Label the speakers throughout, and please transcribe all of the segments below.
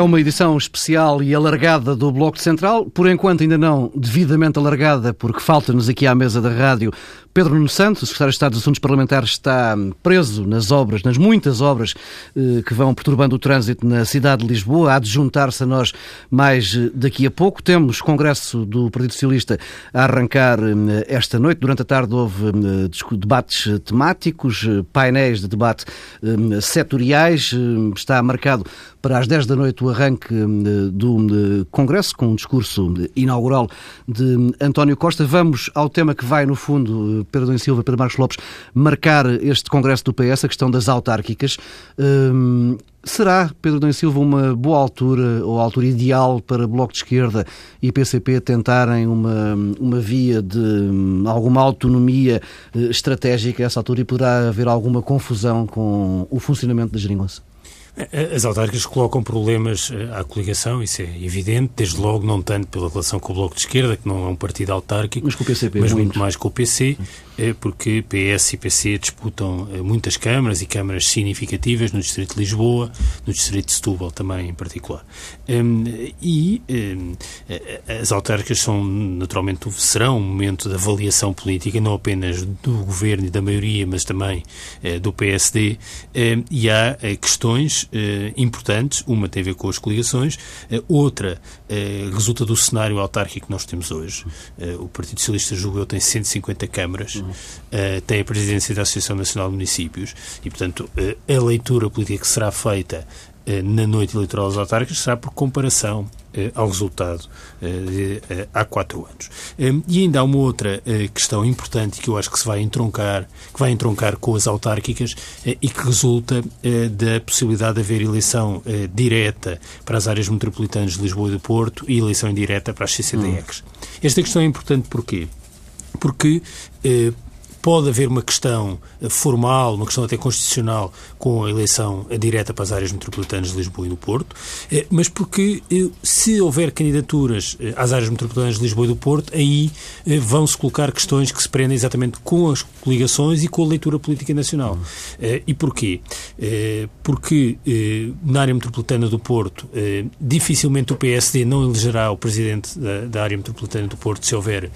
Speaker 1: É uma edição especial e alargada do Bloco Central, por enquanto ainda não devidamente alargada, porque falta-nos aqui à mesa da rádio Pedro Nuno Santos, o secretário de Estado dos Assuntos Parlamentares, está preso nas obras, nas muitas obras eh, que vão perturbando o trânsito na cidade de Lisboa. Há de juntar-se a nós mais eh, daqui a pouco. Temos Congresso do Partido Socialista a arrancar eh, esta noite. Durante a tarde houve debates temáticos, painéis de debate setoriais. Está marcado para as 10 da noite o arranque do Congresso, com um discurso inaugural de António Costa. Vamos ao tema que vai, no fundo, Pedro Domingos Silva, Pedro Marcos Lopes, marcar este Congresso do PS, a questão das autárquicas. Hum, será, Pedro Domingos Silva, uma boa altura ou altura ideal para Bloco de Esquerda e PCP tentarem uma, uma via de hum, alguma autonomia eh, estratégica a essa altura e poderá haver alguma confusão com o funcionamento da geringonça?
Speaker 2: As autárquicas colocam problemas eh, à coligação, isso é evidente, desde logo não tanto pela relação com o Bloco de Esquerda, que não é um partido autárquico,
Speaker 1: mas, com o PCP,
Speaker 2: mas
Speaker 1: muito.
Speaker 2: mais com o PC, porque PS e PC disputam eh, muitas câmaras e câmaras significativas no Distrito de Lisboa, no Distrito de Setúbal também em particular. Hum, e hum, as autárquicas são, naturalmente, serão um momento de avaliação política, não apenas do governo e da maioria, mas também eh, do PSD, hum, e há questões eh, importantes. Uma tem a ver com as coligações, outra resulta do cenário autárquico que nós temos hoje. o Partido Socialista, julgo eu, tem 150 câmaras, uhum. Tem a presidência da Associação Nacional de Municípios e, portanto, a leitura política que será feita na noite eleitoral das autárquicas será por comparação eh, ao resultado eh, eh, há quatro anos. E ainda há uma outra questão importante que eu acho que se vai entroncar, que vai entroncar com as autárquicas e que resulta da possibilidade de haver eleição direta para as áreas metropolitanas de Lisboa e do Porto e eleição indireta para as CCDX. Hum. Esta questão é importante porquê? Porque Pode haver uma questão eh, formal, uma questão até constitucional, com a eleição direta para as áreas metropolitanas de Lisboa e do Porto, eh, mas porque eh, se houver candidaturas às áreas metropolitanas de Lisboa e do Porto, aí vão-se colocar questões que se prendem exatamente com as coligações e com a leitura política nacional. E porquê? Porque na área metropolitana do Porto, dificilmente o PSD não elegerá o presidente da, área metropolitana do Porto se houver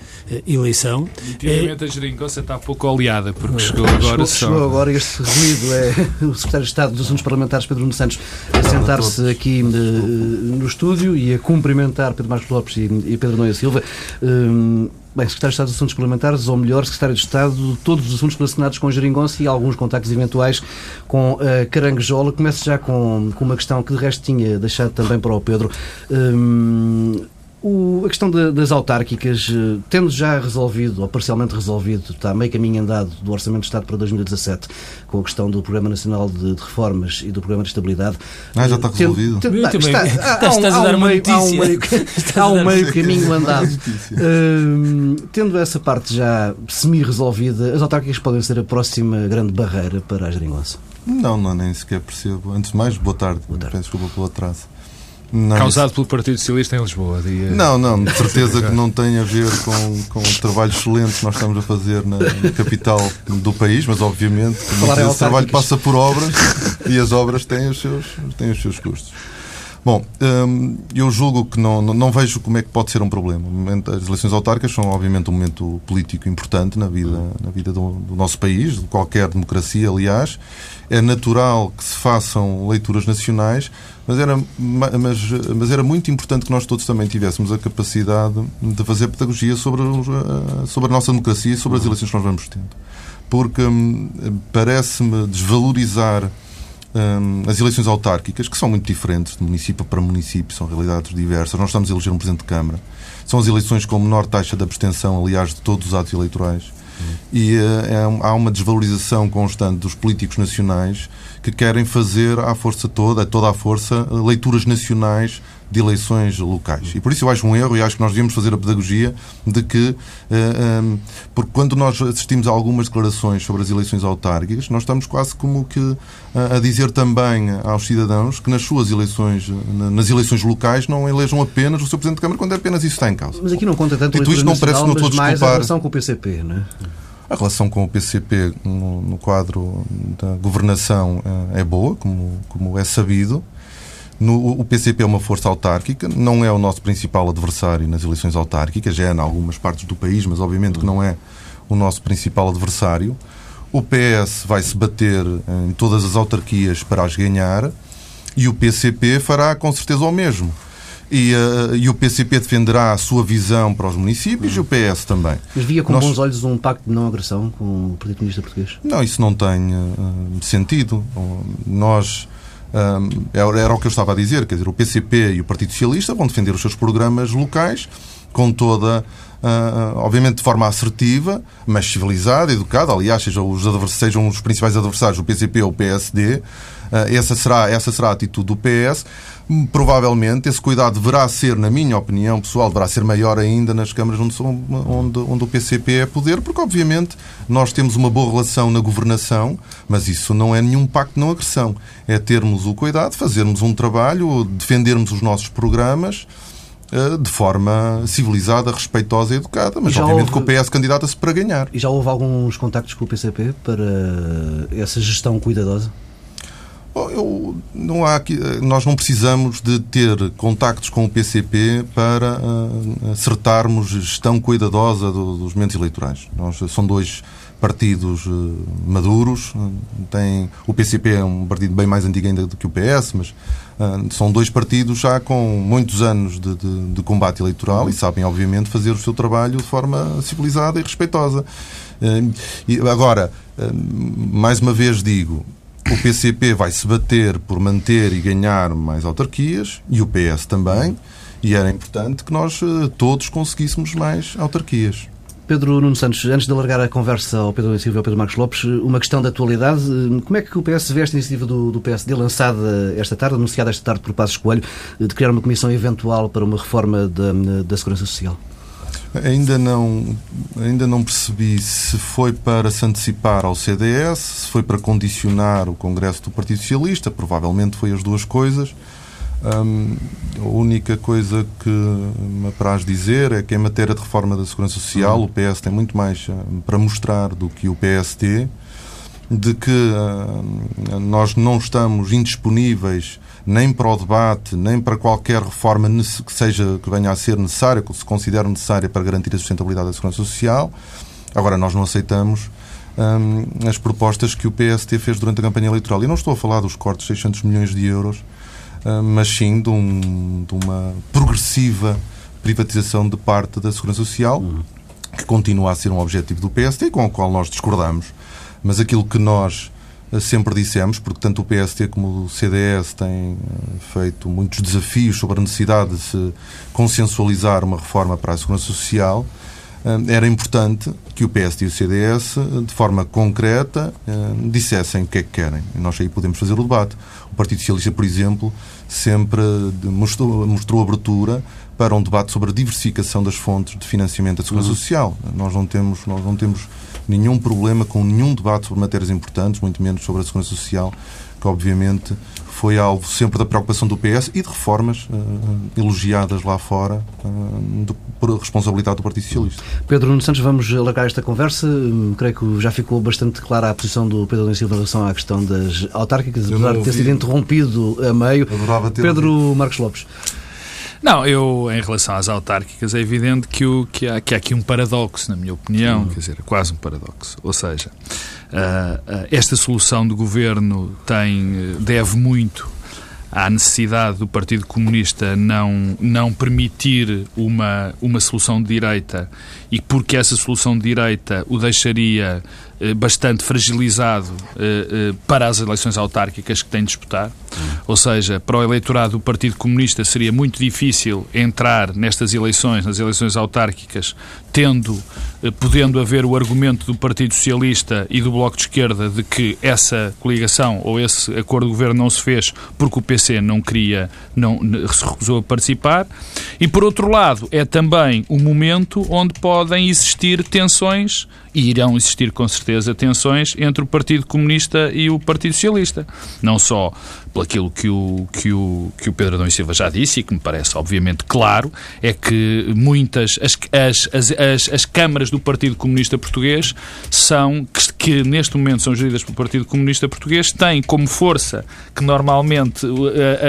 Speaker 2: eleição.
Speaker 3: Antigamente a Jeringonça está pouco pouco oleada, porque chegou agora
Speaker 1: chegou, só... Chegou agora este ruído, é o Secretário de Estado dos Assuntos Parlamentares, Pedro Nuno Santos, a sentar-se aqui uh, no estúdio e a cumprimentar Pedro Marcos Lopes e, e Pedro Noia Silva. Um, Bem, Secretário de Estado dos Assuntos Parlamentares, ou melhor, Secretário de Estado de todos os assuntos relacionados com Jeringonça e alguns contactos eventuais com uh, Caranguejola. Começo já com, com uma questão que de resto tinha deixado também para o Pedro. Um, o, a questão de, das autárquicas, eh, tendo já resolvido, ou parcialmente resolvido, está meio caminho andado do Orçamento de Estado para 2017, com a questão do Programa Nacional de, de Reformas e do Programa de Estabilidade.
Speaker 4: Ah, já está resolvido.
Speaker 1: Tendo, tendo, está, há, há, há, um meio, há um meio, há um meio caminho andado. Uh, tendo essa parte já semi-resolvida, as autárquicas podem ser a próxima grande barreira para a geringonça?
Speaker 4: Não, não, nem sequer percebo. Antes de mais, boa tarde. Boa tarde. Peço desculpa pelo atraso.
Speaker 3: Não, Causado isso... pelo Partido Socialista em Lisboa. Dia...
Speaker 4: Não, não, de certeza que não tem a ver com, com o trabalho excelente que nós estamos a fazer na, na capital do país, mas obviamente que esse trabalho passa por obras e as obras têm os seus, têm os seus custos. Bom, hum, eu julgo que não, não vejo como é que pode ser um problema. As eleições autárquicas são, obviamente, um momento político importante na vida, na vida do, do nosso país, de qualquer democracia, aliás. É natural que se façam leituras nacionais, mas era, mas, mas era muito importante que nós todos também tivéssemos a capacidade de fazer pedagogia sobre, sobre a nossa democracia e sobre as eleições que nós vamos tendo. Porque hum, parece-me desvalorizar um, as eleições autárquicas, que são muito diferentes de município para município, são realidades diversas. Nós estamos a eleger um Presidente de Câmara. São as eleições com menor taxa de abstenção, aliás, de todos os atos eleitorais. E uh, é, há uma desvalorização constante dos políticos nacionais que querem fazer à força toda, a toda a força, leituras nacionais de eleições locais. E por isso eu acho um erro e acho que nós devíamos fazer a pedagogia de que, eh, um, porque quando nós assistimos a algumas declarações sobre as eleições autárquicas, nós estamos quase como que uh, a dizer também aos cidadãos que nas suas eleições, nas eleições locais, não elejam apenas o seu Presidente de Câmara quando é apenas isso está em causa.
Speaker 1: Mas aqui não conta tanto
Speaker 4: Dito isto, não parece não
Speaker 1: estou a mais a relação com o PCP, não é?
Speaker 4: A relação com o PCP no, no quadro da governação eh, é boa, como, como é sabido. No, o PCP é uma força autárquica, não é o nosso principal adversário nas eleições autárquicas, já é em algumas partes do país, mas obviamente que não é o nosso principal adversário. O PS vai se bater em todas as autarquias para as ganhar e o PCP fará com certeza o mesmo. E, uh, e, o PCP defenderá a sua visão para os municípios uhum. e o PS também.
Speaker 1: Mas via com Nós... bons olhos um pacto de não agressão com o Partido Comunista Português?
Speaker 4: Não, isso não tem uh, sentido. Nós. Um, era, o que eu estava a dizer, quer dizer, o PCP e o Partido Socialista vão defender os seus programas locais com toda Uh, obviamente de forma assertiva, mas civilizada, educada. Aliás, sejam os, sejam os principais adversários, o PCP ou o PSD, uh, essa, será, essa será a atitude do PS. Provavelmente esse cuidado deverá ser, na minha opinião pessoal, deverá ser maior ainda nas câmaras onde, onde, onde o PCP é poder, porque obviamente nós temos uma boa relação na governação, mas isso não é nenhum pacto de não agressão. É termos o cuidado, fazermos um trabalho, defendermos os nossos programas eh, de forma civilizada, respeitosa e educada, mas e obviamente houve... que o PS candidata-se para ganhar.
Speaker 1: E já houve alguns contactos com o PCP para essa gestão cuidadosa?
Speaker 4: Eu, não há aqui, nós não precisamos de ter contactos com o PCP para uh, acertarmos gestão cuidadosa do, dos momentos eleitorais. Nós, são dois partidos uh, maduros. Tem, o PCP é um partido bem mais antigo ainda do que o PS, mas são dois partidos já com muitos anos de, de, de, combate eleitoral e sabem, obviamente, fazer o seu trabalho de forma civilizada e respeitosa. e agora, mais uma vez digo, o PCP vai se bater por manter e ganhar mais autarquias e o PS também. E era importante que nós eh, todos conseguíssemos mais autarquias.
Speaker 1: Pedro Nuno Santos, antes de alargar a conversa ao Pedro Silva e ao Pedro Marcos Lopes, uma questão de atualidade. Como é que o PS vê esta iniciativa do, do PSD, lançada esta tarde, anunciada esta tarde por Passos Coelho, de criar uma comissão eventual para uma reforma da, da Segurança Social?
Speaker 4: Ainda não, ainda não percebi se foi para se antecipar ao CDS, se foi para condicionar o Congresso do Partido Socialista, provavelmente foi as duas coisas. Um, a única coisa que me apraz dizer é que em matéria de reforma da Segurança Social uhum. o PS tem muito mais uh, para mostrar do que o PST, de que uh, nós não estamos indisponíveis nem para o debate, nem para qualquer reforma que seja que venha a ser necessária, que se considere necessária para garantir a sustentabilidade da segurança social. Agora, nós não aceitamos hum, as propostas que o PST fez durante a campanha eleitoral. E não estou a falar dos cortes de 600 milhões de euros, hum, mas sim de, um, de, uma progressiva privatização de parte da segurança social, uhum. que continua a ser um objetivo do PST, com o qual nós discordamos. Mas aquilo que nós sempre dissemos, porque tanto o PST como o CDS têm eh, feito muitos desafios sobre a necessidade de se consensualizar uma reforma para a segurança social, eh, era importante que o PSD e o CDS, eh, de forma concreta, dissessem o que é que querem. E nós aí podemos fazer o debate. O Partido Socialista, por exemplo, sempre mostrou, mostrou abertura para um debate sobre a diversificação das fontes de financiamento da segurança uhum. social. Nós não temos, nós não temos nenhum problema com nenhum debate sobre matérias importantes, muito menos sobre a segurança social, que obviamente foi alvo sempre da preocupação do PS e de reformas uh, elogiadas lá fora uh, de, por responsabilidade do Partido Socialista.
Speaker 1: Pedro Nuno Santos, vamos alargar esta conversa. Hum, creio que já ficou bastante clara a posição do Pedro Nuno Silva em relação à questão das autárquicas, apesar de ter sido interrompido a meio. Pedro ouvido. Marcos Lopes.
Speaker 3: Não, eu, em relação às autárquicas, é evidente que, o, que, há, que há aqui um paradoxo, na minha opinião, hum. quer dizer, quase um paradoxo. Ou seja, uh, uh, esta solução do governo tem, deve muito à necessidade do Partido Comunista não, não permitir uma, uma solução de direita e porque essa solução de direita o deixaria bastante fragilizado eh, eh, para as eleições autárquicas que tem de disputar. Ou seja, para o eleitorado do Partido Comunista seria muito difícil entrar nestas eleições, nas eleições autárquicas, tendo, podendo haver o argumento do Partido Socialista e do Bloco de Esquerda de que essa coligação ou esse acordo de governo não se fez porque o PC não queria, não se recusou a participar. E por outro lado, é também o momento onde podem existir tensões e irão existir com certeza tensões entre o Partido Comunista e o Partido Socialista. Não só pelo aquilo que o, que, o, que o Pedro Adão e Silva já disse e que me parece obviamente claro, é que muitas, as, as, as, as, as câmaras do Partido Comunista Português são, que, que neste momento são geridas pelo Partido Comunista Português, têm como força que normalmente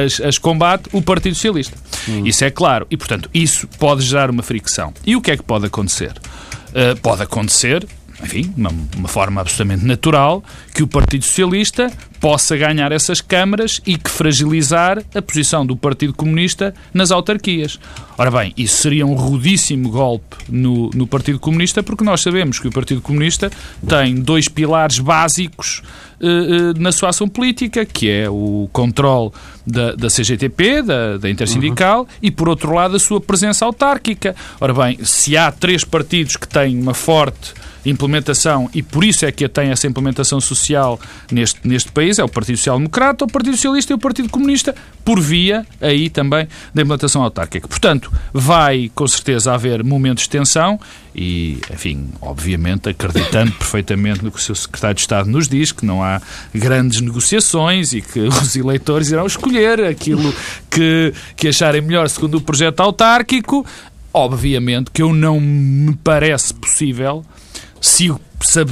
Speaker 3: as, as combate o Partido Socialista. Hum. Isso é claro. E, portanto, isso pode gerar uma fricção. E o que é que pode acontecer? Uh, pode acontecer enfim, uma, uma forma absolutamente natural, que o Partido Socialista possa ganhar essas câmaras e que fragilizar a posição do Partido Comunista nas autarquias. Ora bem, isso seria um rudíssimo golpe no, no Partido Comunista, porque nós sabemos que o Partido Comunista tem dois pilares básicos uh, uh, na sua ação política, que é o controle da, da CGTP, da, da Intersindical, uhum. e, por outro lado, a sua presença autárquica. Ora bem, se há três partidos que têm uma forte implementação, e por isso é que tem essa implementação social neste, neste país, é o Partido Social Democrata, o Partido Socialista e o Partido Comunista, por via aí também da implementação autárquica. Portanto, vai com certeza haver momentos de tensão e, enfim, obviamente acreditando perfeitamente no que o seu secretário de Estado nos diz, que não há grandes negociações e que os eleitores irão escolher aquilo que, que acharem melhor segundo o projeto autárquico. Obviamente que eu não me parece possível se,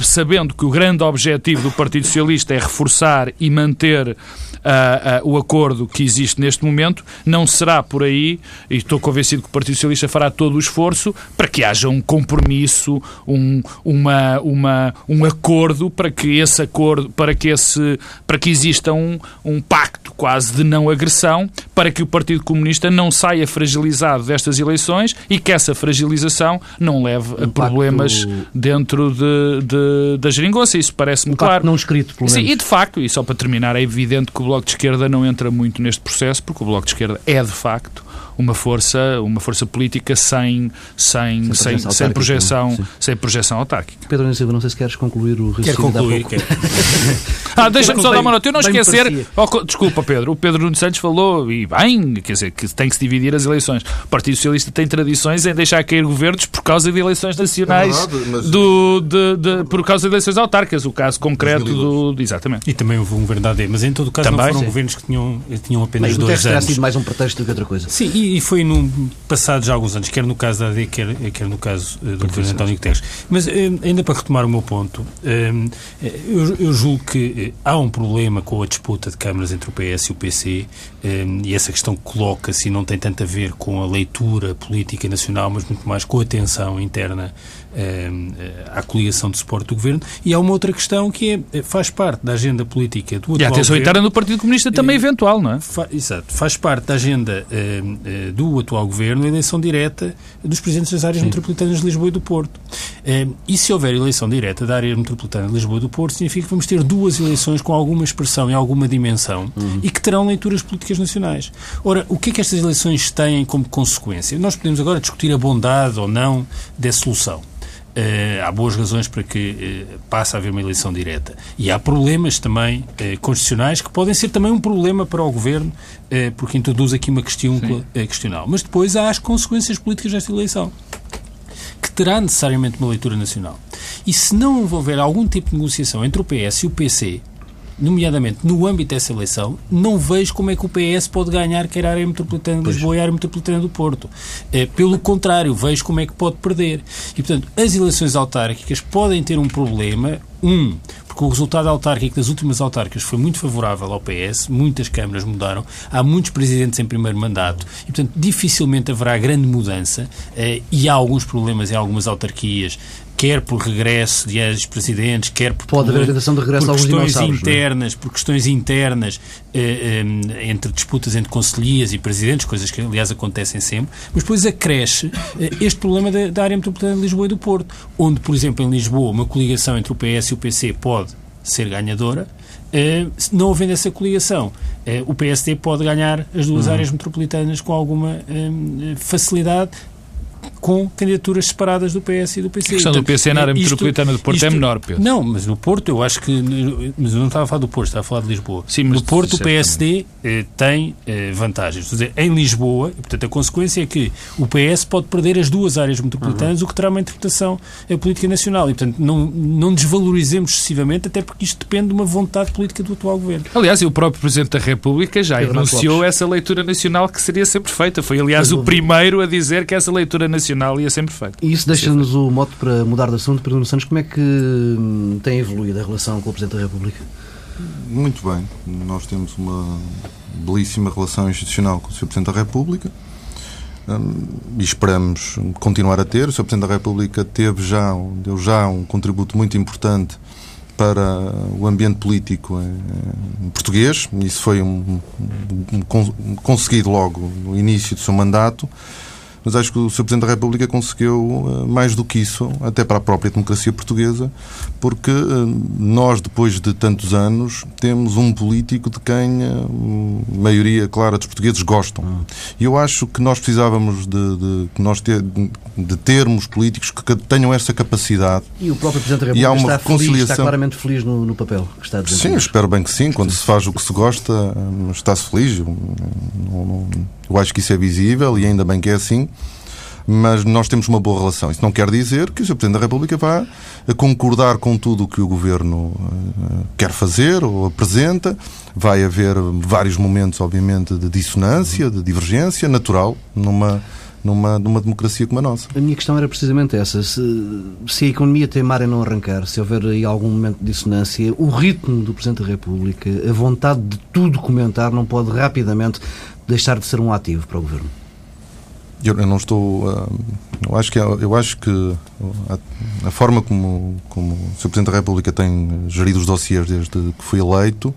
Speaker 3: sabendo que o grande objetivo do Partido Socialista é reforçar e manter uh, uh, o acordo que existe neste momento, não será por aí, e estou convencido que o Partido Socialista fará todo o esforço para que haja um compromisso, um, uma, uma, um acordo para que esse acordo, para que, esse, para que exista um, um pacto quase de não agressão, para que o Partido Comunista não saia fragilizado destas eleições e que essa fragilização não leve um a problemas pacto... dentro de, de, da geringonça. Isso parece-me um claro.
Speaker 1: não escrito, pelo menos.
Speaker 3: Sim, e de facto, e só para terminar, é evidente que o Bloco de Esquerda não entra muito neste processo, porque o Bloco de Esquerda é, de facto, uma força, uma força política sem, sem, sem, sem, sem projeção, sem projeção autárquica.
Speaker 1: Pedro Silva, não sei se queres concluir o
Speaker 2: raciocínio. Quero concluir. Quero.
Speaker 3: ah, deixa-me só dar uma nota. Eu não esquecer. Oh, desculpa, Pedro. O Pedro Nunes Santos falou, e bem, quer dizer, que tem que se dividir as eleições. O Partido Socialista tem tradições em deixar cair governos por causa de eleições nacionais, é verdade, mas... do, de, de, por causa de eleições autárquicas. O caso concreto do. Exatamente.
Speaker 2: E também houve um governo da AD, mas em todo o caso também, não foram sim. governos que tinham, tinham apenas mas dois anos.
Speaker 1: sido mais um pretexto do que outra coisa.
Speaker 2: Sim, e, e foi num passado já alguns anos, quer no caso da AD, quer, quer no caso uh, do governo António Guterres. Mas uh, ainda para retomar o meu ponto, uh, eu, eu, julgo que há um problema com a disputa de câmaras entre o PS e o PC e essa questão coloca-se e não tem tanto a ver com a leitura política nacional, mas muito mais com a tensão interna à coligação de suporte do governo. E há uma outra questão que é, faz parte da agenda política do atual
Speaker 3: E a
Speaker 2: atenção
Speaker 3: interna do Partido Comunista também eventual, não é?
Speaker 2: Fa exato. Faz parte da agenda do atual governo a eleição direta dos presidentes das áreas Sim. metropolitanas de Lisboa e do Porto. e se houver eleição direta da área metropolitana de Lisboa e do Porto, significa que vamos ter duas eleições com alguma expressão e alguma dimensão uhum. e que terão leituras políticas nacionais. Ora, o que é que estas eleições têm como consequência? Nós podemos agora discutir a bondade ou não dessa solução. Uh, há boas razões para que uh, passe a haver uma eleição direta. E há problemas também uh, constitucionais que podem ser também um problema para o Governo, porque introduz aqui uma questão questionável. Mas depois há as consequências políticas desta eleição, que terá necessariamente uma leitura nacional. E se não houver algum tipo de negociação entre o PS e o PC, nomeadamente no âmbito dessa eleição, não vejo como é que o PS pode ganhar quer a área metropolitana de Lisboa e a área metropolitana do Porto. É, pelo contrário, vejo como é que pode perder. E, portanto, as eleições autárquicas podem ter um problema, um, porque o resultado autárquico das últimas autárquicas foi muito favorável ao PS, muitas câmaras mudaram, há muitos presidentes em primeiro mandato e, portanto, dificilmente haverá grande mudança eh, e há alguns problemas em algumas autarquias quer por regresso de ex-presidentes, quer por,
Speaker 1: Pode haver tentação de regresso
Speaker 2: por questões é? internas, por questões internas eh, eh, entre disputas entre conselhias e presidentes, coisas que aliás acontecem sempre, mas depois acresce eh, este problema da, da área metropolitana de Lisboa e do Porto, onde, por exemplo, em Lisboa, uma coligação entre o PS e o PC pode ser ganhadora, Uh, não havendo essa coligação, uh, o PSD pode ganhar as duas uhum. áreas metropolitanas com alguma uh, facilidade, com candidaturas separadas do PS e do PC.
Speaker 3: A questão Portanto, do PC na área metropolitana do Porto é isto, é menor, Pedro.
Speaker 2: Não, mas no Porto eu acho que. Mas eu não estava a falar do Porto, estava a falar de Lisboa. Sim, mas no Porto o PSD eh, tem eh, vantagens. Quer dizer, em Lisboa, portanto, a consequência é que o PS pode perder as duas áreas metropolitanas, uhum. o que terá uma interpretação eh, política nacional. E, portanto, não, não desvalorizemos excessivamente, até porque isto depende de uma vontade política do atual governo.
Speaker 3: Aliás, o próprio Presidente da República já Pedro enunciou essa leitura nacional que seria sempre feita. Foi, aliás, o primeiro a dizer que essa leitura nacional ia sempre feita.
Speaker 1: E isso deixa-nos o modo para mudar de assunto. Pedro Santos, como é que hum, tem evoluído a relação com o Presidente da República?
Speaker 4: Muito bem. Nós temos uma belíssima relação institucional com o Sr. Presidente da República hum, e esperamos continuar a ter. O Sr. Presidente da República teve já, deu já um contributo muito importante para o ambiente político em, português. Isso foi um, um, um, conseguido logo no início do seu mandato mas acho que o Sr. Presidente da República conseguiu eh, mais do que isso, até para a própria democracia portuguesa, porque eh, nós, depois de tantos anos, temos um político de quem a eh, maioria clara dos portugueses gostam. E eu acho que nós precisávamos de, de, nós ter, de termos políticos que tenham essa capacidade.
Speaker 1: E o próprio Presidente da República e há uma está, feliz, está claramente feliz no, no papel que está a
Speaker 4: Sim, espero bem que sim. Quando se faz o que se gosta, está-se feliz. Não, não, eu acho que isso é visível e ainda bem que é assim mas nós temos uma boa relação. Isso não quer dizer que o Sr. Presidente da República vá concordar com tudo o que o Governo eh, quer fazer ou apresenta. Vai haver vários momentos, obviamente, de dissonância, de divergência, natural, numa, numa, numa democracia como a nossa.
Speaker 1: A minha questão era precisamente essa. Se, se a economia teimar em não arrancar, se houver aí algum momento de dissonância, o ritmo do Presidente da República, a vontade de tudo comentar, não pode rapidamente deixar de ser um ativo para o Governo?
Speaker 4: Eu, eu não estou. Uh, eu acho que, eu acho que a, a, forma como, como o Sr. Presidente da República tem gerido os dossiers desde que foi eleito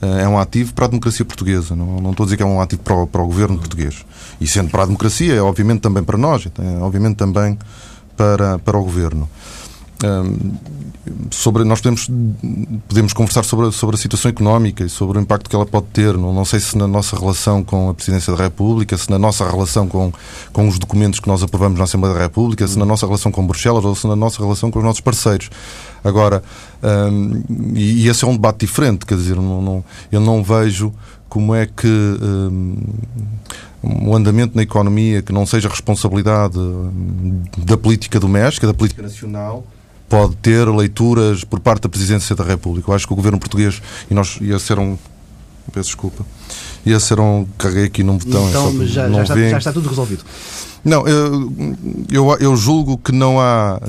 Speaker 4: é um ativo para a democracia portuguesa. Não, não estou a dizer que é um ativo para o, para o governo português. E sendo para a democracia, é obviamente também para nós, é obviamente também para, para o governo sobre nós podemos podemos conversar sobre sobre a situação económica e sobre o impacto que ela pode ter. Não, não sei se na nossa relação com a presidência da República se na nossa relação com com os documentos que nós aprovamos na Assembleia da República se na nossa relação com Bruxelas ou se na nossa relação com os nossos parceiros. Agora e, e, esse é um debate diferente quer dizer não, não eu não vejo como é que um, um andamento na economia que não seja responsabilidade da política doméstica, da política nacional, pode ter leituras por parte da Presidência da República. Eu acho que o governo português, e nós ia ser um. Peço desculpa. Ia ser um. Carreguei aqui num botão.
Speaker 1: Então, já, já, está, já, está, tudo resolvido.
Speaker 4: Não, eu, eu, eu julgo que não há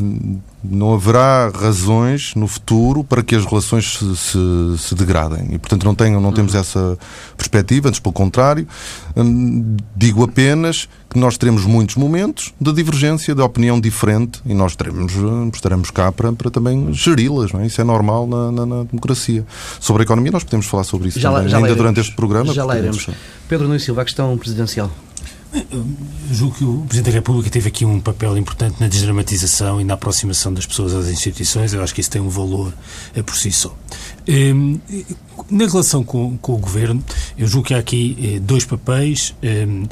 Speaker 4: não haverá razões no futuro para que as relações se, se, se degradem. E, portanto, não, tenho, não temos essa perspectiva, antes pelo contrário. Hum, digo apenas que nós teremos muitos momentos de divergência, de opinião diferente, e nós teremos, hum, estaremos cá para, para também geri-las. É? Isso é normal na, na, na, democracia. Sobre a economia, nós podemos falar sobre isso já também, lá, ainda durante este programa.
Speaker 1: Já lá iremos. Pedro Nunes Silva, a questão presidencial.
Speaker 2: Eu julgo que o Presidente da República teve aqui um papel importante na desdramatização e na aproximação das pessoas às instituições. Eu acho que isso tem um valor eh, por si só. Ehm, na relação com, com o Governo, eu julgo que há aqui eh, dois papéis, ehm,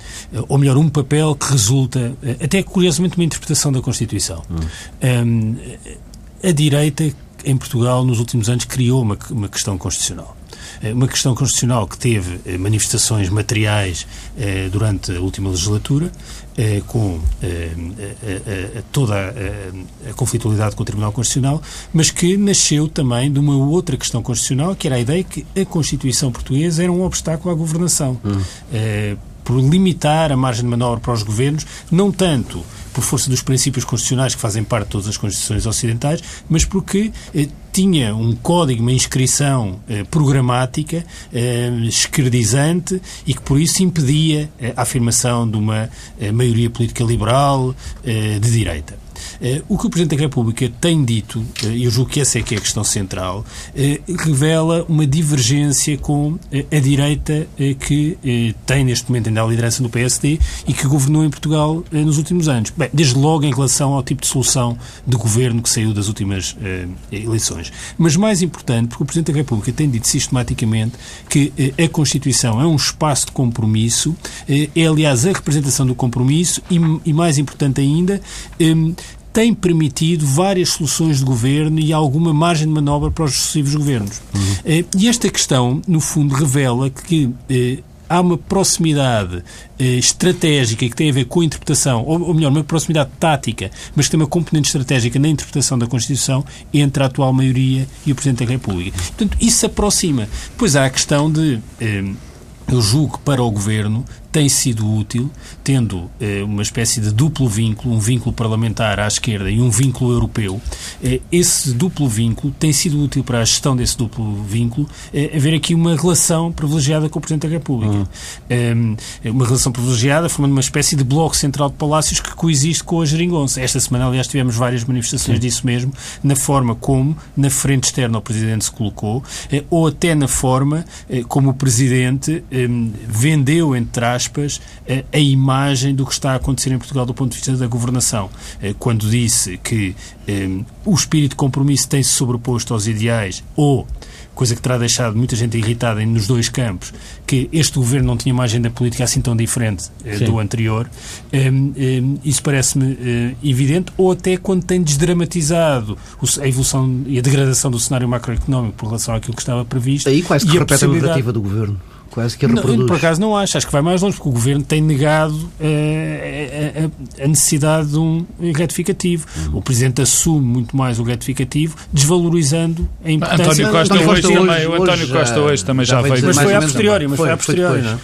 Speaker 2: ou melhor, um papel que resulta, eh, até curiosamente, uma interpretação da Constituição. Hum. Ehm, a direita, em Portugal, nos últimos anos, criou uma, uma questão constitucional. Eh, uma questão constitucional que teve eh, manifestações materiais eh, durante a última legislatura, com toda a conflitualidade com o Tribunal Constitucional, mas que nasceu também de uma outra questão constitucional, que era a ideia que a Constituição portuguesa era um obstáculo à governação. Hum. Por limitar a margem de manobra para os governos, não tanto por força dos princípios constitucionais que fazem parte de todas as constituições ocidentais, mas porque eh, tinha um código, uma inscrição eh, programática, eh, esquerdizante e que por isso impedia eh, a afirmação de uma eh, maioria política liberal eh, de direita. O que o Presidente da República tem dito, e eu julgo que essa é que é a questão central, revela uma divergência com a direita que tem neste momento ainda a liderança do PSD e que governou em Portugal nos últimos anos. Bem, desde logo em relação ao tipo de solução de governo que saiu das últimas eleições. Mas mais importante, porque o Presidente da República tem dito sistematicamente que a Constituição é um espaço de compromisso, é aliás a representação do compromisso e, e mais importante ainda, tem permitido várias soluções de governo e alguma margem de manobra para os sucessivos governos. Uhum. E esta questão, no fundo, revela que eh, há uma proximidade eh, estratégica que tem a ver com a interpretação, ou, ou, melhor, uma proximidade tática, mas que tem uma componente estratégica na interpretação da Constituição entre a atual maioria e o Presidente da República. Portanto, isso se aproxima. Depois há a questão de. Eh, eu julgo que para o Governo tem sido útil, tendo eh, uma espécie de duplo vínculo, um vínculo parlamentar à esquerda e um vínculo europeu. Eh, esse duplo vínculo tem sido útil para a gestão desse duplo vínculo, eh, haver aqui uma relação privilegiada com o Presidente da República. Uhum. Ehm, uma relação privilegiada, formando uma espécie de bloco central de palácios que coexiste com a geringonça. Esta semana, aliás, tivemos várias manifestações Sim. disso mesmo, na forma como, na frente externa, o Presidente se colocou, eh, ou até na forma eh, como o Presidente ehm, vendeu, entre aspas, a imagem do que está a acontecer em Portugal do ponto de vista da governação. Eh, quando disse que eh, o espírito de compromisso tem-se sobreposto aos ideais ou coisa que terá deixado muita gente irritada nos dois campos, que este governo não tinha uma agenda política assim tão diferente eh, do anterior. Um, um, isso parece-me uh, evidente, ou até quando tem desdramatizado a evolução e a degradação do cenário macroeconómico por relação àquilo que estava previsto.
Speaker 1: Aí quase que repete a narrativa do governo quase que reproduz.
Speaker 2: Não, por acaso não acho, acho que vai mais longe, porque o Governo tem negado uh, a, a, necessidade de um retificativo. Uhum. O Presidente assume muito mais o retificativo, desvalorizando a importância...
Speaker 3: António Costa, hoje, hoje, também, o António Costa hoje também já, já veio...
Speaker 2: Mas foi a posteriori, mas foi, foi a posteriori, não é?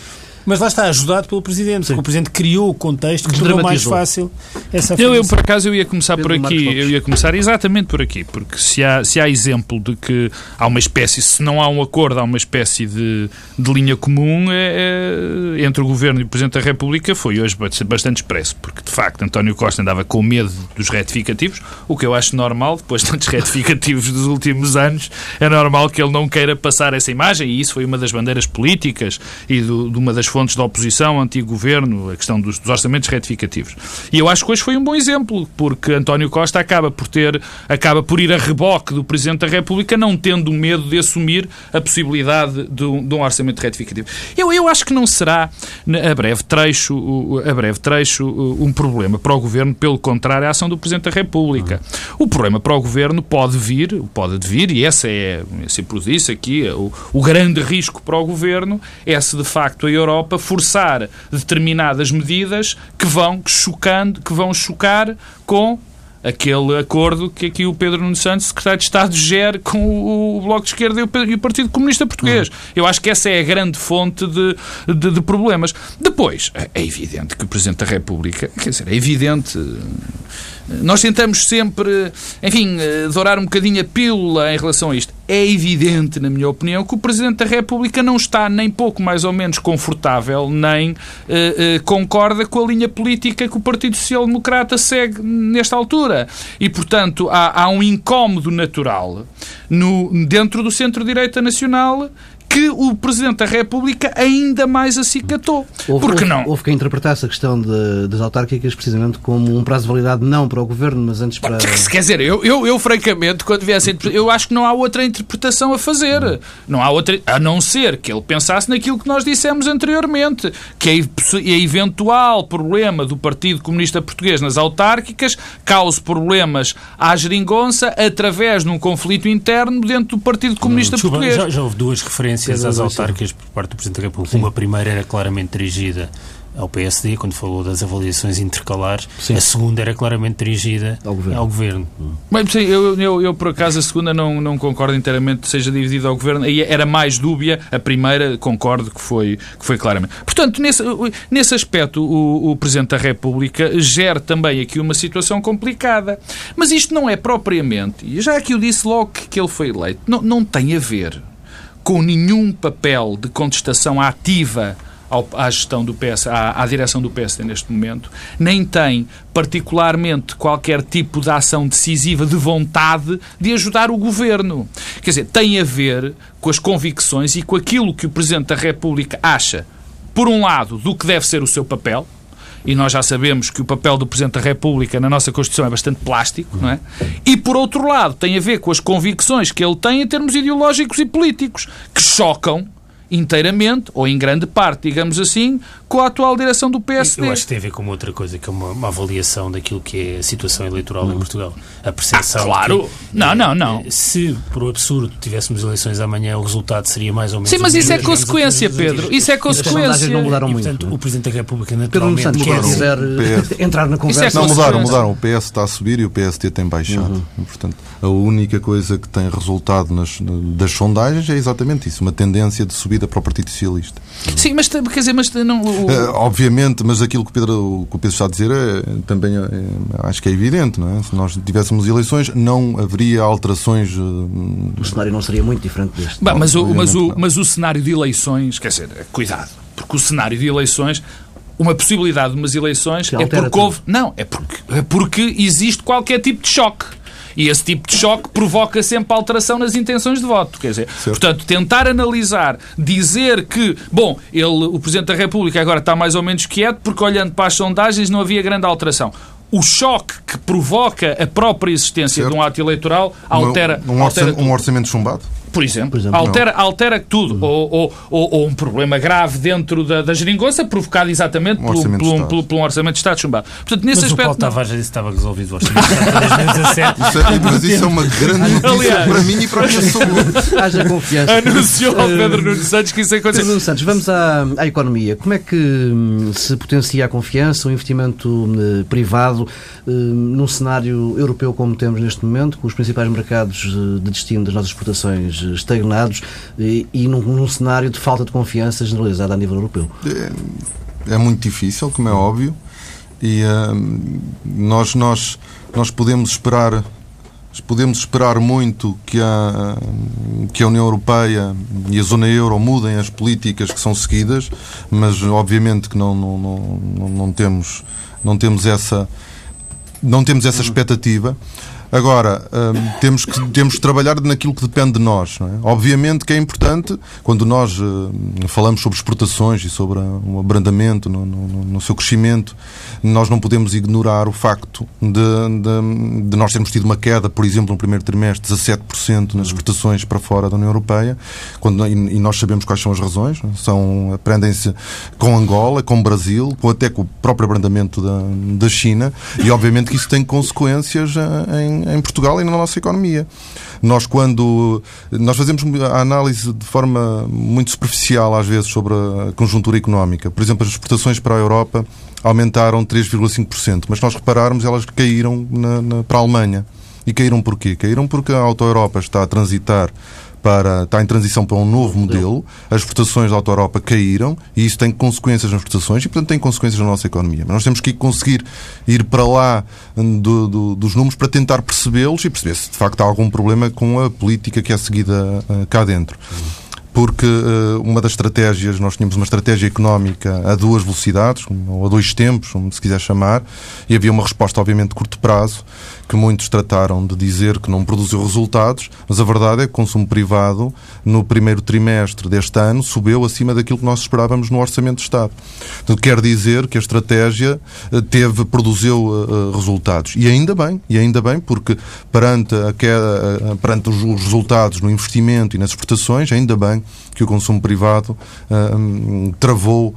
Speaker 2: Mas lá está, ajudado pelo Presidente, porque o Presidente criou o contexto que tornou mais fácil essa
Speaker 3: eu, eu, por acaso, eu ia começar Pedro por aqui, eu ia começar exatamente por aqui, porque se há, se há exemplo de que há uma espécie, se não há um acordo, há uma espécie de, de linha comum é, é, entre o Governo e o Presidente da República, foi hoje bastante expresso, porque de facto António Costa andava com medo dos retificativos, o que eu acho normal, depois de tantos retificativos dos últimos anos, é normal que ele não queira passar essa imagem, e isso foi uma das bandeiras políticas e do, de uma das fontes da oposição, antigo governo, a questão dos, dos, orçamentos retificativos. E eu acho que hoje foi um bom exemplo, porque António Costa acaba por ter, acaba por ir a reboque do Presidente da República, não tendo medo de assumir a possibilidade de, de um orçamento retificativo. Eu, eu acho que não será a breve trecho, a breve trecho um problema para o governo, pelo contrário, a ação do Presidente da República. O problema para o governo pode vir, pode vir, e essa é, eu sempre disse aqui, o, o grande risco para o governo é se de facto a Europa Europa forçar determinadas medidas que vão chocando, que vão chocar com aquele acordo que aqui o Pedro Nuno Santos, secretário de Estado, gera com o Bloco de Esquerda e o Partido Comunista Português. Uhum. Eu acho que essa é a grande fonte de, de, de, problemas. Depois, é evidente que o Presidente da República, quer dizer, é evidente nós tentamos sempre, enfim, eh, dourar um bocadinho a pílula em relação a isto. É evidente, na minha opinião, que o Presidente da República não está nem pouco mais ou menos confortável, nem uh, uh, concorda com a linha política que o Partido Social Democrata segue nesta altura. E, portanto, há, há um incómodo natural no, dentro do centro-direita nacional que o Presidente da República ainda mais acicatou.
Speaker 1: Houve,
Speaker 3: Porque
Speaker 1: houve,
Speaker 3: não?
Speaker 1: Houve quem interpretasse a questão de, das autárquicas precisamente como um prazo de validade não para o Governo, mas antes para...
Speaker 3: Quer dizer, eu, eu, eu francamente, quando viesse eu acho que não há outra interpretação a fazer. Não há outra, a não ser que ele pensasse naquilo que nós dissemos anteriormente, que a, a eventual problema do Partido Comunista Português nas autárquicas cause problemas à geringonça através de um conflito interno dentro do Partido Comunista hum, Português.
Speaker 2: Já, já houve duas referências referências às autárquicas por parte do Presidente da República. Sim. Uma primeira era claramente dirigida ao PSD, quando falou das avaliações intercalares. Sim. A segunda era claramente dirigida ao Governo. Ao governo.
Speaker 3: Bem, sim, eu, eu, eu, por acaso, a segunda não, não concordo inteiramente que seja dividida ao Governo. Aí era mais dúbia. A primeira, concordo que foi, que foi claramente. Portanto, nesse, nesse aspecto, o, o Presidente da República gera também aqui uma situação complicada. Mas isto não é propriamente, e já aqui eu disse logo que ele foi eleito, não, não tem a ver com nenhum papel de contestação ativa ao, à gestão do PS, à, à, direção do PSD neste momento, nem tem particularmente qualquer tipo de ação decisiva de vontade de ajudar o governo. Quer dizer, tem a ver com as convicções e com aquilo que o Presidente da República acha, por um lado, do que deve ser o seu papel, e nós já sabemos que o papel do Presidente da República na nossa Constituição é bastante plástico, não é? E por outro lado, tem a ver com as convicções que ele tem em termos ideológicos e políticos, que chocam inteiramente, ou em grande parte, digamos assim, com a atual direção do PSD.
Speaker 2: Eu acho que tem a ver com outra coisa, que é uma, uma avaliação daquilo que é a situação eleitoral em Portugal. A percepção.
Speaker 3: Ah, claro! Que, não, não, não.
Speaker 2: Eh, se, por absurdo, tivéssemos eleições amanhã, o resultado seria mais ou menos.
Speaker 3: Sim, mas isso é consequência, Pedro. Isso é consequência.
Speaker 1: não mudaram muito.
Speaker 2: portanto, o Presidente da República, naturalmente,
Speaker 1: Pedro Santos, quiser entrar na conversa.
Speaker 4: É não, mudaram, mudaram. O PS está a subir e o PSD tem baixado. Uhum. Portanto, a única coisa que tem resultado nas, das sondagens é exatamente isso, uma tendência de subida para o Partido Socialista.
Speaker 3: Sim, mas quer dizer, mas não. O...
Speaker 4: Uh, obviamente, mas aquilo que o Pedro, que o Pedro está a dizer é, também é, acho que é evidente, não é? Se nós tivéssemos eleições, não haveria alterações. Uh,
Speaker 1: o cenário não seria muito diferente deste.
Speaker 3: Bah, mas, o, mas, o, mas o cenário de eleições, quer dizer, cuidado, porque o cenário de eleições uma possibilidade de umas eleições é porque houve. Não, é porque, é porque existe qualquer tipo de choque. E esse tipo de choque provoca sempre alteração nas intenções de voto. Quer dizer, certo. portanto, tentar analisar, dizer que, bom, ele, o Presidente da República agora está mais ou menos quieto porque olhando para as sondagens não havia grande alteração o choque que provoca a própria existência certo. de um ato eleitoral altera.
Speaker 4: Um, um,
Speaker 3: altera
Speaker 4: um orçamento chumbado?
Speaker 3: Por exemplo, por exemplo altera, altera tudo. Ou, ou, ou, ou, um problema grave dentro da, da geringonça provocado exatamente um por, um, por, por, um orçamento de Estado chumbado.
Speaker 2: Portanto, nesse mas aspecto, o Paulo Tavares disse que estava resolvido o orçamento de Estado 2017.
Speaker 4: Isso é, mas isso é uma grande notícia Aliás, para mim e para a minha saúde.
Speaker 1: Haja confiança.
Speaker 3: Anunciou ao Pedro Nunes Santos que isso ia acontecer.
Speaker 1: Pedro Nunes Santos, vamos à, à economia. Como é que hum, se potencia a confiança, o investimento hum, privado hum, num cenário europeu como temos neste momento, com os principais mercados de destino das nossas exportações estagnados e, e num, num, cenário de falta de confiança generalizada a nível europeu?
Speaker 4: É, é muito difícil, como é óbvio, e uh, nós, nós, nós podemos esperar podemos esperar muito que a, que a União Europeia e a zona euro mudem as políticas que são seguidas, mas obviamente que não, não, não, não temos, não temos essa não temos essa expectativa. Agora, hum, temos, que, temos que trabalhar naquilo que depende de nós. É? Obviamente que é importante, quando nós uh, falamos sobre exportações e sobre o um abrandamento no, no, no, seu crescimento, nós não podemos ignorar o facto de, de, de, nós termos tido uma queda, por exemplo, no primeiro trimestre, 17% nas exportações para fora da União Europeia, quando, e, e nós sabemos quais são as razões. É? São, aprendem-se com Angola, com Brasil, com, até com o próprio abrandamento da, da China, e obviamente que isso tem consequências eh, em Portugal e na nossa economia. Nós, quando. Nós fazemos a análise de forma muito superficial, às vezes, sobre a conjuntura económica. Por exemplo, as exportações para a Europa aumentaram 3,5%, mas nós repararmos, elas caíram na, na, para a Alemanha. E caíram porquê? Caíram porque a Auto Europa está a transitar para, está em transição para um novo modelo, as exportações da Auto-Europa caíram e isso tem consequências nas exportações e, portanto, tem consequências na nossa economia. Mas nós temos que conseguir ir para lá do, do, dos números para tentar percebê-los e perceber se de facto há algum problema com a política que é seguida uh, cá dentro porque uh, uma das estratégias, nós tínhamos uma estratégia económica a duas velocidades, ou a dois tempos, como se quiser chamar, e havia uma resposta, obviamente, de curto prazo, que muitos trataram de dizer que não produziu resultados, mas a verdade é que o consumo privado, no primeiro trimestre deste ano, subiu acima daquilo que nós esperávamos no Orçamento de Estado. Portanto, quer dizer que a estratégia eh, teve, produziu uh, resultados. E ainda bem, e ainda bem, porque perante, a queda, perante os resultados no investimento e nas exportações, ainda bem que o consumo privado uh, travou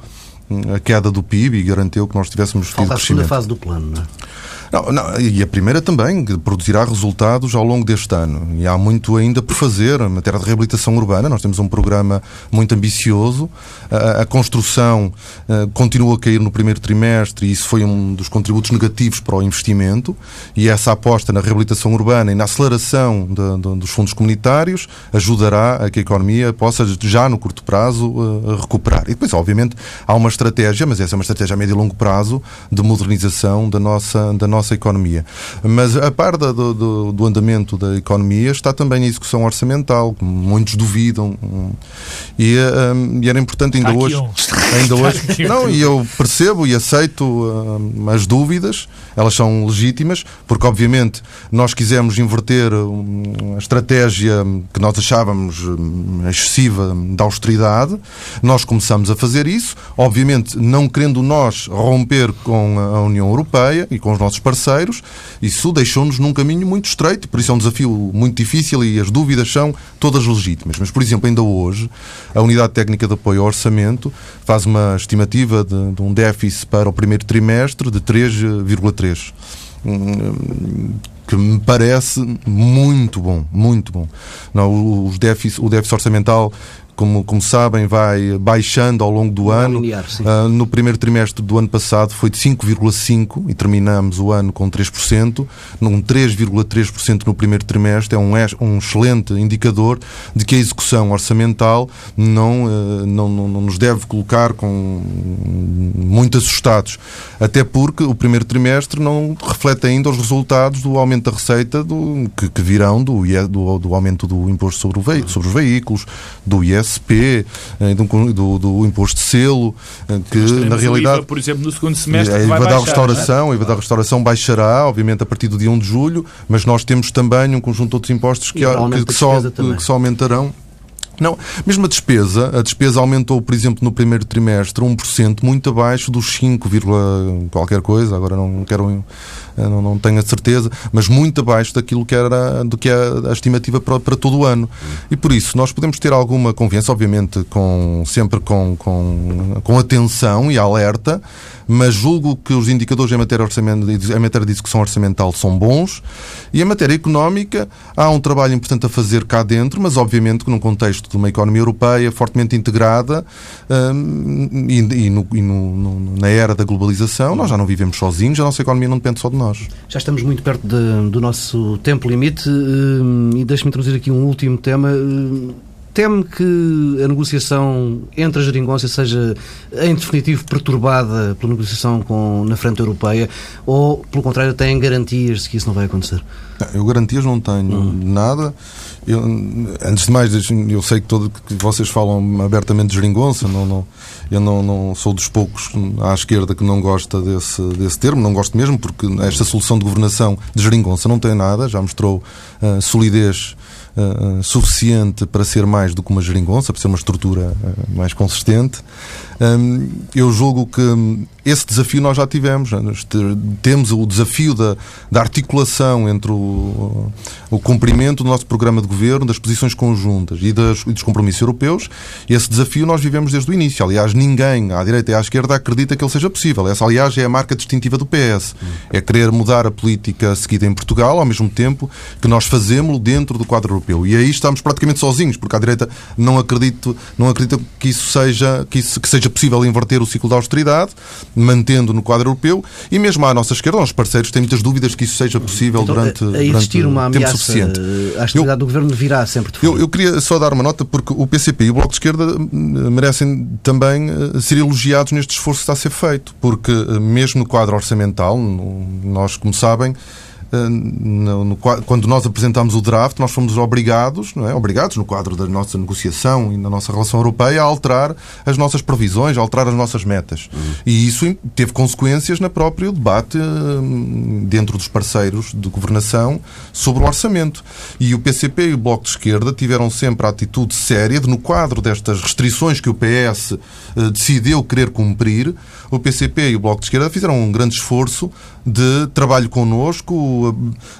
Speaker 4: a queda do PIB e garantiu que nós tivéssemos
Speaker 1: tido. Falta a segunda fase do plano, não é?
Speaker 4: Não, não, e a primeira também, que produzirá resultados ao longo deste ano. E há muito ainda por fazer em matéria de reabilitação urbana. Nós temos um programa muito ambicioso. A, a construção uh, continua a cair no primeiro trimestre e isso foi um dos contributos negativos para o investimento. E essa aposta na reabilitação urbana e na aceleração de, de, dos fundos comunitários ajudará a que a economia possa, já no curto prazo, uh, recuperar. E depois, obviamente, há uma estratégia, mas essa é uma estratégia a médio e longo prazo, de modernização da nossa, da nossa nossa economia. Mas a par da, do, do, andamento da economia está também a execução orçamental, muitos duvidam. E, um, e era importante ainda hoje. Um. Ainda hoje. Não, e eu percebo e aceito um, as dúvidas, elas são legítimas, porque obviamente nós quisemos inverter a estratégia que nós achávamos hum, excessiva da austeridade. Nós começamos a fazer isso, obviamente não querendo nós romper com a União Europeia e com os nossos parceiros, isso deixou-nos num caminho muito estreito, por isso é um desafio muito difícil e as dúvidas são todas legítimas. Mas, por exemplo, ainda hoje, a Unidade Técnica de Apoio ao Orçamento faz uma estimativa de, de um déficit para o primeiro trimestre de 3,3 que me parece muito bom, muito bom. Não, os déficit, o déficit orçamental como, como sabem, vai baixando ao longo do ano. Linear, uh, no primeiro trimestre do ano passado foi de 5,5% e terminamos o ano com 3%. Num 3,3% no primeiro trimestre é um, um excelente indicador de que a execução orçamental não, uh, não, não, não nos deve colocar com muito assustados. Até porque o primeiro trimestre não reflete ainda os resultados do aumento da receita do, que, que virão do, do, do aumento do imposto sobre, o sobre os veículos, do IS ISP, eh, do, do, do imposto de selo, eh, que na realidade. IVA,
Speaker 3: por exemplo, no segundo semestre.
Speaker 4: A IVA da restauração, a IVA da restauração baixará, obviamente, a partir do dia 1 de julho, mas nós temos também um conjunto de outros impostos que, que, que só, que só aumentarão. Não, mesmo a despesa, a despesa aumentou, por exemplo, no primeiro trimestre 1%, muito abaixo dos 5, qualquer coisa, agora não quero não, não tenho a certeza, mas muito abaixo daquilo que era do que é a estimativa para, para todo o ano. E por isso nós podemos ter alguma confiança, obviamente, com, sempre com, com, com atenção e alerta, mas julgo que os indicadores em matéria, em matéria de execução orçamental são bons e em matéria económica há um trabalho importante a fazer cá dentro, mas obviamente que num contexto de uma economia europeia fortemente integrada hum, e, e, no, e no, no, na era da globalização, nós já não vivemos sozinhos, a nossa economia não depende só de nós.
Speaker 1: Já estamos muito perto de, do nosso tempo limite hum, e deixe-me introduzir aqui um último tema. Hum, teme que a negociação entre a geringonça seja, em definitivo, perturbada pela negociação com, na frente europeia ou, pelo contrário, têm garantias de que isso não vai acontecer?
Speaker 4: Eu garantias não tenho hum. nada. Eu, antes de mais, eu sei que, todo, que vocês falam abertamente de geringonça, não, não, eu não, não sou dos poucos à esquerda que não gosta desse, desse termo, não gosto mesmo, porque esta solução de governação de geringonça não tem nada, já mostrou uh, solidez uh, suficiente para ser mais do que uma geringonça, para ser uma estrutura uh, mais consistente. Um, eu julgo que esse desafio nós já tivemos. Né? Temos o desafio da, da articulação entre o, o, cumprimento do nosso programa de governo, das posições conjuntas e, das, e dos compromissos europeus. Esse desafio nós vivemos desde o início. Aliás, ninguém, à direita e à esquerda, acredita que ele seja possível. Essa, aliás, é a marca distintiva do PS. É querer mudar a política seguida em Portugal, ao mesmo tempo que nós fazemos dentro do quadro europeu. E aí estamos praticamente sozinhos, porque à direita não acredito, não acredito que isso seja, que, isso, que seja possível inverter o ciclo da austeridade mantendo no quadro europeu, e mesmo à nossa esquerda, os parceiros têm muitas dúvidas que isso seja possível então, durante, a
Speaker 1: existir
Speaker 4: durante
Speaker 1: uma ameaça, tempo suficiente. A estabilidade eu, do governo virá sempre de
Speaker 4: eu, eu, queria só dar uma nota, porque o PCP e o Bloco de Esquerda hum, merecem também eh, ser elogiados neste esforço que está a ser feito, porque eh, mesmo no quadro orçamental, nós, como sabem, no, no, quando nós apresentámos o draft, nós fomos obrigados, não é? obrigados no quadro da nossa negociação e na nossa relação europeia, a alterar as nossas previsões, a alterar as nossas metas. Uhum. E isso teve consequências no próprio debate hum, dentro dos parceiros de governação sobre o orçamento. E o PCP e o Bloco de Esquerda tiveram sempre a atitude séria de, no quadro destas restrições que o PS eh, decidiu querer cumprir, o PCP e o Bloco de Esquerda fizeram um grande esforço de trabalho connosco.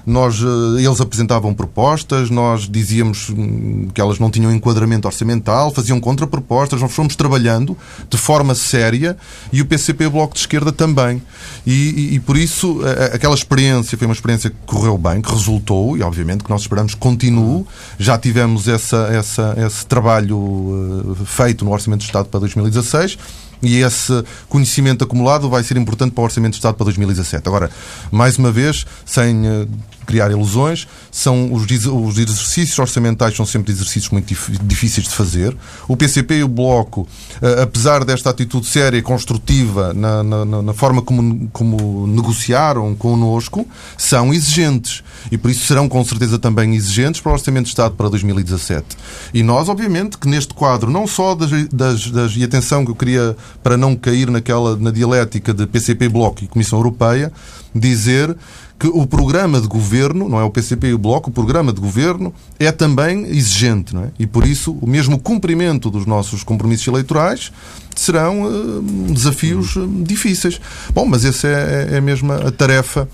Speaker 4: Nós, eh, eles apresentavam propostas, nós dizíamos hum, que elas não tinham enquadramento orçamental, faziam contrapropostas, nós fomos trabalhando de forma séria e o PCP e o Bloco de Esquerda também. E, e, e por isso, aquela experiência foi uma experiência que correu bem, que resultou e, obviamente, que nós esperamos que continue. Já tivemos essa, essa, esse trabalho eh, feito no Orçamento de Estado para 2016 e esse conhecimento acumulado vai ser importante para o Orçamento de Estado para 2017. Agora, mais uma vez, sem eh, criar ilusões. São os, os exercícios orçamentais são sempre exercícios muito difíceis de fazer. O PCP e o Bloco, uh, apesar desta atitude séria e construtiva na, na, na forma como, como negociaram connosco, são exigentes. E por isso serão com certeza também exigentes para o Orçamento de Estado para 2017. E nós, obviamente, que neste quadro, não só das, das, das e atenção que eu queria, para não cair naquela, na dialética de PCP, Bloco e Comissão Europeia, dizer que o programa de governo, não é o PCP e o Bloco, o programa de governo é também exigente, não é? E por isso o mesmo cumprimento dos nossos compromissos eleitorais serão uh, desafios uh, difíceis. Bom, mas essa é, é mesmo a tarefa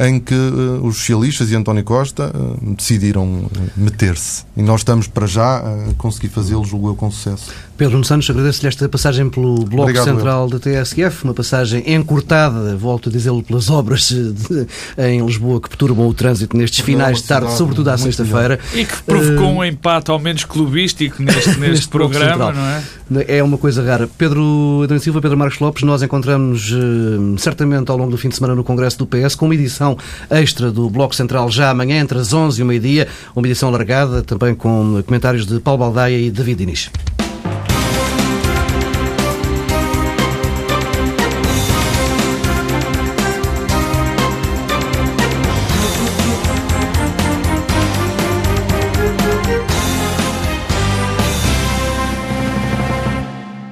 Speaker 4: em que uh, os socialistas e António Costa uh, decidiram meter-se. E nós estamos para já a conseguir fazê-lo, julgo eu, com sucesso.
Speaker 1: Pedro Santos, agradeço-lhe esta passagem pelo Bloco Obrigado, Central da TSF, uma passagem encurtada, volto a dizê-lo, pelas obras de, em Lisboa que perturbam o trânsito nestes finais de tarde, sobretudo à sexta-feira.
Speaker 3: E que provocou uh, um empate ao menos clubístico neste, neste programa, não é?
Speaker 1: É uma coisa rara. Pedro Adão Silva, Pedro Marcos Lopes, nós encontramos uh, certamente ao longo do fim de semana no Congresso do PS com uma edição extra do Bloco Central já amanhã, entre as 11 e o meio-dia, uma edição largada, também com comentários de Paulo Baldaia e David Diniz.